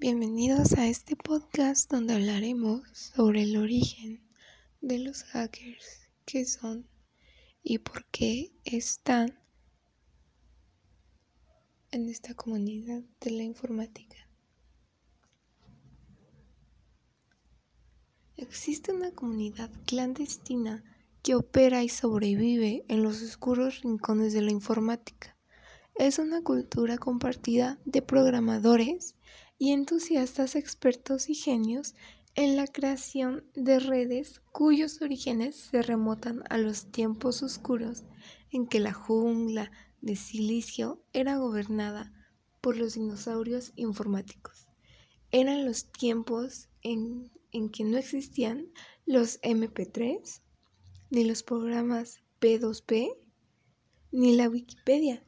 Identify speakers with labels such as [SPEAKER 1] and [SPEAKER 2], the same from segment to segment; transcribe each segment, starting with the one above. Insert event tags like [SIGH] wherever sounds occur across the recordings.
[SPEAKER 1] Bienvenidos a este podcast donde hablaremos sobre el origen de los hackers, qué son y por qué están en esta comunidad de la informática. Existe una comunidad clandestina que opera y sobrevive en los oscuros rincones de la informática. Es una cultura compartida de programadores y entusiastas expertos y genios en la creación de redes cuyos orígenes se remontan a los tiempos oscuros en que la jungla de silicio era gobernada por los dinosaurios informáticos. Eran los tiempos en, en que no existían los MP3, ni los programas P2P, ni la Wikipedia,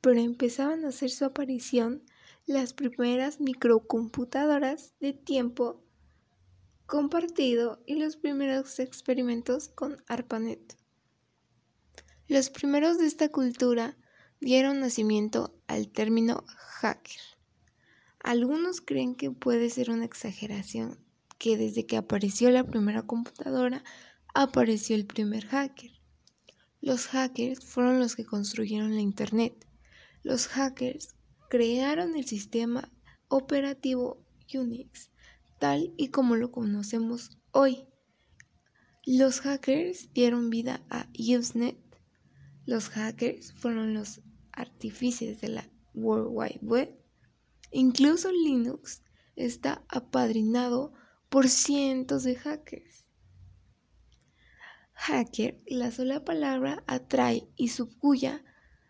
[SPEAKER 1] pero empezaban a hacer su aparición las primeras microcomputadoras de tiempo compartido y los primeros experimentos con ARPANET. Los primeros de esta cultura dieron nacimiento al término hacker. Algunos creen que puede ser una exageración, que desde que apareció la primera computadora apareció el primer hacker. Los hackers fueron los que construyeron la Internet. Los hackers crearon el sistema operativo Unix, tal y como lo conocemos hoy. Los hackers dieron vida a Usenet. Los hackers fueron los artífices de la World Wide Web. Incluso Linux está apadrinado por cientos de hackers. Hacker, la sola palabra atrae y subcuya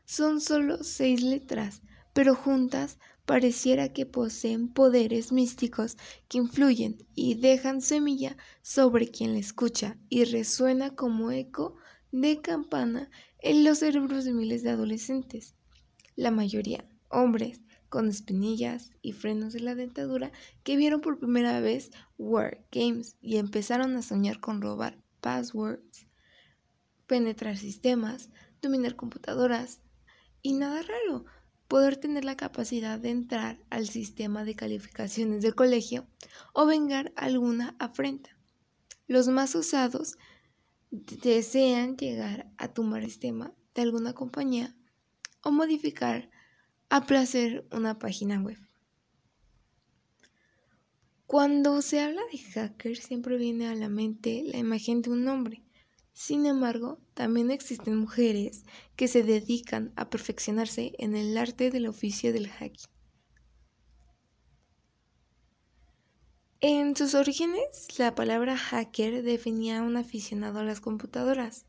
[SPEAKER 1] son solo seis letras pero juntas pareciera que poseen poderes místicos que influyen y dejan semilla sobre quien la escucha y resuena como eco de campana en los cerebros de miles de adolescentes, la mayoría hombres con espinillas y frenos de la dentadura que vieron por primera vez War Games y empezaron a soñar con robar passwords, penetrar sistemas, dominar computadoras. Y nada raro, poder tener la capacidad de entrar al sistema de calificaciones del colegio o vengar alguna afrenta. Los más osados desean llegar a tumbar el sistema de alguna compañía o modificar a placer una página web. Cuando se habla de hacker siempre viene a la mente la imagen de un hombre sin embargo, también existen mujeres que se dedican a perfeccionarse en el arte del oficio del hacking. En sus orígenes, la palabra hacker definía a un aficionado a las computadoras.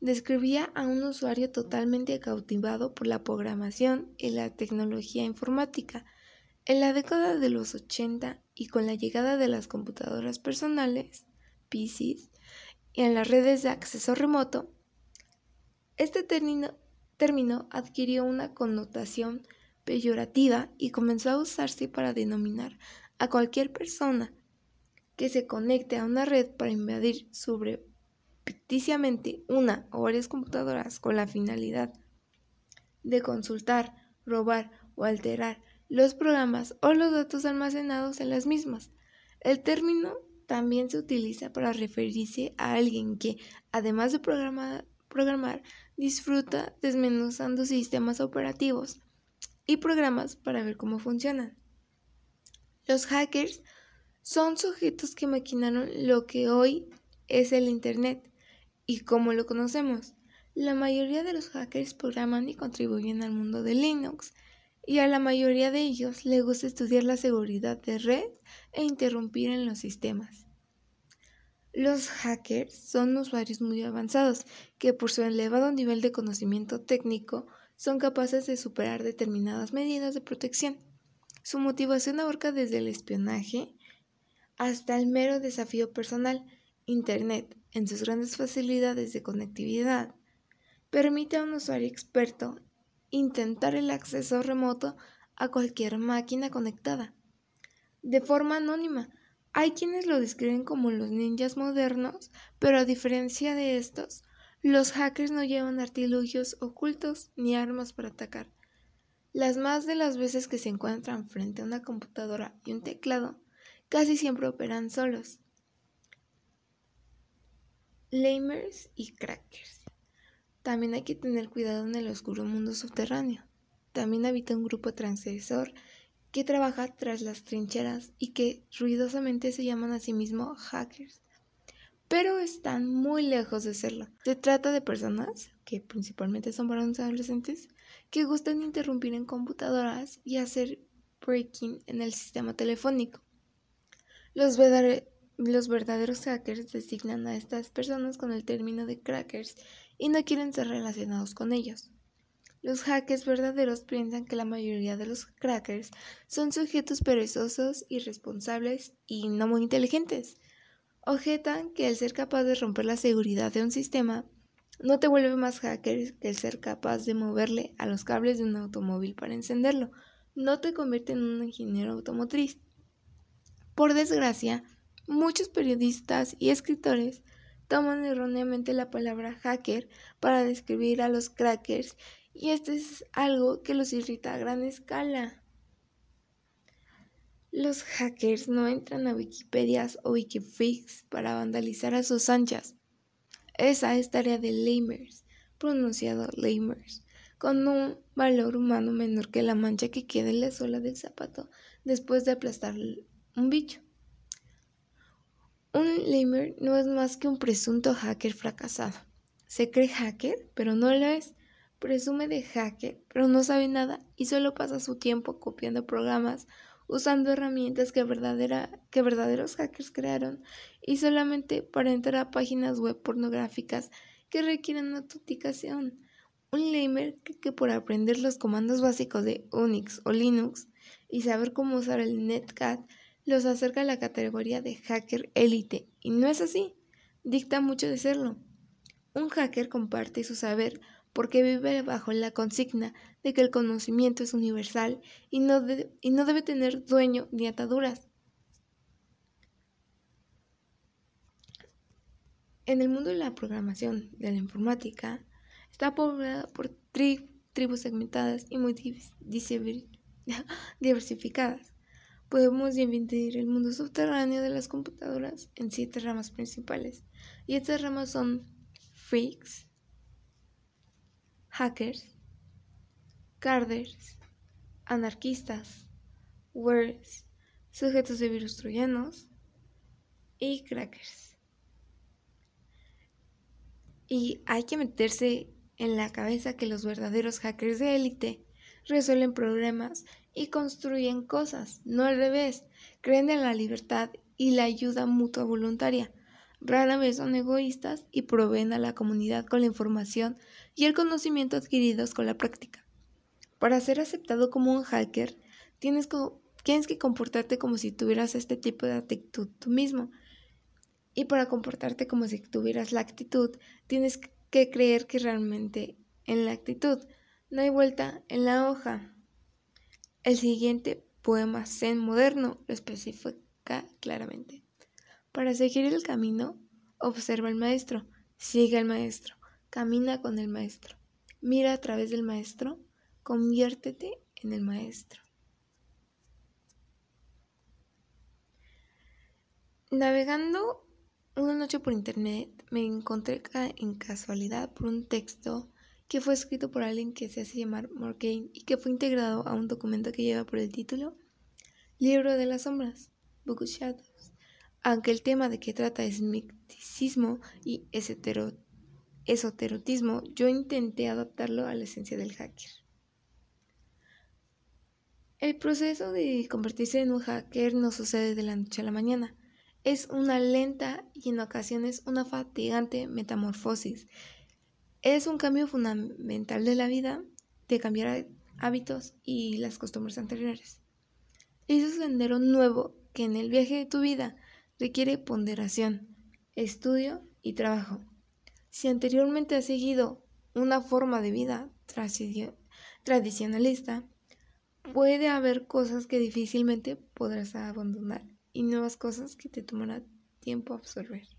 [SPEAKER 1] Describía a un usuario totalmente cautivado por la programación y la tecnología informática. En la década de los 80 y con la llegada de las computadoras personales, PCs, en las redes de acceso remoto, este término, adquirió una connotación peyorativa y comenzó a usarse para denominar a cualquier persona que se conecte a una red para invadir ficticiamente una o varias computadoras con la finalidad de consultar, robar o alterar los programas o los datos almacenados en las mismas. El término también se utiliza para referirse a alguien que, además de programar, disfruta desmenuzando sistemas operativos y programas para ver cómo funcionan. Los hackers son sujetos que maquinaron lo que hoy es el Internet y como lo conocemos. La mayoría de los hackers programan y contribuyen al mundo de Linux y a la mayoría de ellos les gusta estudiar la seguridad de red e interrumpir en los sistemas. Los hackers son usuarios muy avanzados que por su elevado nivel de conocimiento técnico son capaces de superar determinadas medidas de protección. Su motivación abarca desde el espionaje hasta el mero desafío personal. Internet, en sus grandes facilidades de conectividad, permite a un usuario experto intentar el acceso remoto a cualquier máquina conectada de forma anónima hay quienes lo describen como los ninjas modernos, pero a diferencia de estos, los hackers no llevan artilugios ocultos ni armas para atacar. Las más de las veces que se encuentran frente a una computadora y un teclado, casi siempre operan solos. Lamers y crackers. También hay que tener cuidado en el oscuro mundo subterráneo. También habita un grupo transgresor que trabaja tras las trincheras y que ruidosamente se llaman a sí mismos hackers. Pero están muy lejos de serlo. Se trata de personas, que principalmente son varones adolescentes, que gustan interrumpir en computadoras y hacer breaking en el sistema telefónico. Los, los verdaderos hackers designan a estas personas con el término de crackers y no quieren ser relacionados con ellos. Los hackers verdaderos piensan que la mayoría de los crackers son sujetos perezosos, irresponsables y no muy inteligentes. Objetan que el ser capaz de romper la seguridad de un sistema no te vuelve más hacker que el ser capaz de moverle a los cables de un automóvil para encenderlo. No te convierte en un ingeniero automotriz. Por desgracia, muchos periodistas y escritores toman erróneamente la palabra hacker para describir a los crackers y esto es algo que los irrita a gran escala. Los hackers no entran a Wikipedias o Wikifreaks para vandalizar a sus anchas. Esa es tarea de lamers, pronunciado lamers, con un valor humano menor que la mancha que queda en la suela del zapato después de aplastar un bicho. Un lamer no es más que un presunto hacker fracasado. Se cree hacker, pero no lo es. Presume de hacker, pero no sabe nada y solo pasa su tiempo copiando programas, usando herramientas que, verdaderos hackers crearon y solamente para entrar a páginas web pornográficas que requieren autenticación. Un lamer que, por aprender los comandos básicos de Unix o Linux y saber cómo usar el netcat los acerca a la categoría de hacker élite. Y no es así. Dicta mucho de serlo. Un hacker comparte su saber porque vive bajo la consigna de que el conocimiento es universal y no, debe tener dueño ni ataduras. En el mundo de la programación de la informática está poblada por tribus segmentadas y muy [LAUGHS] diversificadas. Podemos dividir el mundo subterráneo de las computadoras en siete ramas principales, y estas ramas son freaks, hackers, carders, anarquistas, wares, sujetos de virus troyanos y crackers. Y hay que meterse en la cabeza que los verdaderos hackers de élite resuelven problemas y construyen cosas, no al revés. Creen en la libertad y la ayuda mutua voluntaria. Rara vez son egoístas y proveen a la comunidad con la información y el conocimiento adquiridos con la práctica. Para ser aceptado como un hacker, tienes, que comportarte como si tuvieras este tipo de actitud tú mismo y para comportarte como si tuvieras la actitud, tienes que creer que realmente en la actitud no hay vuelta en la hoja. El siguiente poema zen moderno lo especifica claramente. Para seguir el camino, observa al maestro, sigue al maestro, camina con el maestro, mira a través del maestro, conviértete en el maestro. Navegando una noche por internet me encontré en casualidad por un texto que fue escrito por alguien que se hace llamar Morgaine y que fue integrado a un documento que lleva por el título Libro de las Sombras, Book of Shadows. Aunque el tema de que trata es misticismo y esoterotismo, yo intenté adaptarlo a la esencia del hacker. El proceso de convertirse en un hacker no sucede de la noche a la mañana es una lenta y en ocasiones una fatigante metamorfosis. Es un cambio fundamental de la vida, de cambiar hábitos y las costumbres anteriores. Es un sendero nuevo que en el viaje de tu vida requiere ponderación, estudio y trabajo. Si anteriormente has seguido una forma de vida tradicionalista, puede haber cosas que difícilmente podrás abandonar y nuevas cosas que te tomará tiempo absorber.